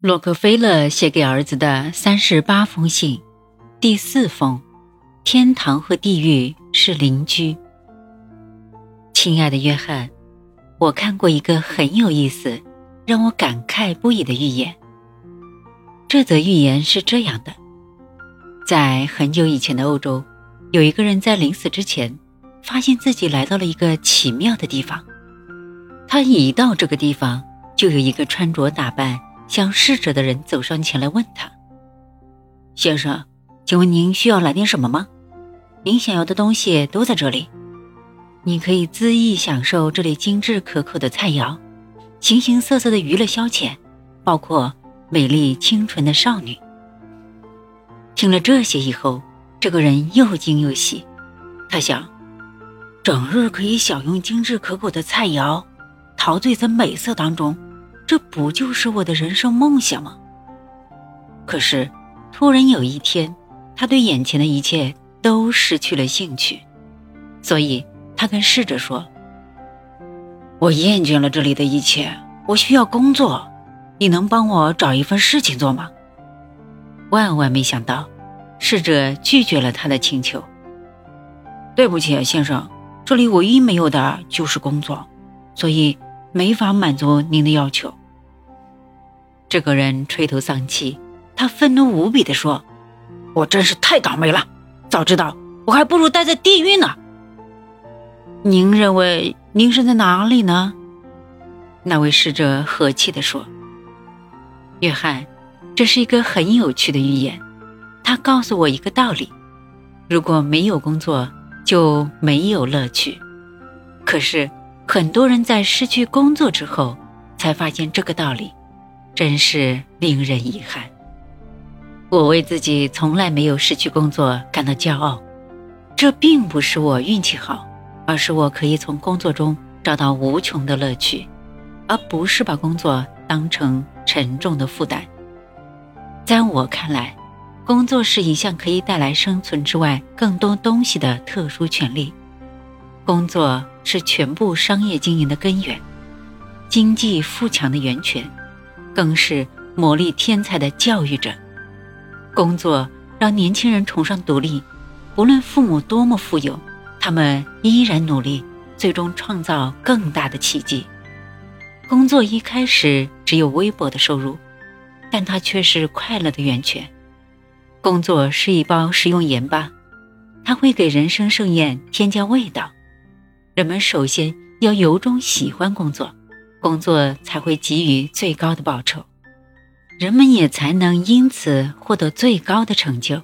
洛克菲勒写给儿子的三十八封信，第四封：天堂和地狱是邻居。亲爱的约翰，我看过一个很有意思、让我感慨不已的预言。这则预言是这样的：在很久以前的欧洲，有一个人在临死之前，发现自己来到了一个奇妙的地方。他一到这个地方，就有一个穿着打扮。向逝者的人走上前来问他：“先生，请问您需要来点什么吗？您想要的东西都在这里，你可以恣意享受这里精致可口的菜肴，形形色色的娱乐消遣，包括美丽清纯的少女。”听了这些以后，这个人又惊又喜，他想：整日可以享用精致可口的菜肴，陶醉在美色当中。这不就是我的人生梦想吗？可是，突然有一天，他对眼前的一切都失去了兴趣，所以他跟侍者说：“我厌倦了这里的一切，我需要工作，你能帮我找一份事情做吗？”万万没想到，侍者拒绝了他的请求。对不起，先生，这里唯一没有的就是工作，所以没法满足您的要求。这个人垂头丧气，他愤怒无比地说：“我真是太倒霉了！早知道我还不如待在地狱呢。”您认为您是在哪里呢？那位侍者和气地说：“约翰，这是一个很有趣的预言，他告诉我一个道理：如果没有工作，就没有乐趣。可是很多人在失去工作之后，才发现这个道理。”真是令人遗憾。我为自己从来没有失去工作感到骄傲，这并不是我运气好，而是我可以从工作中找到无穷的乐趣，而不是把工作当成沉重的负担。在我看来，工作是一项可以带来生存之外更多东西的特殊权利。工作是全部商业经营的根源，经济富强的源泉。更是磨砺天才的教育者。工作让年轻人崇尚独立，不论父母多么富有，他们依然努力，最终创造更大的奇迹。工作一开始只有微薄的收入，但它却是快乐的源泉。工作是一包食用盐巴，它会给人生盛宴添加味道。人们首先要由衷喜欢工作。工作才会给予最高的报酬，人们也才能因此获得最高的成就。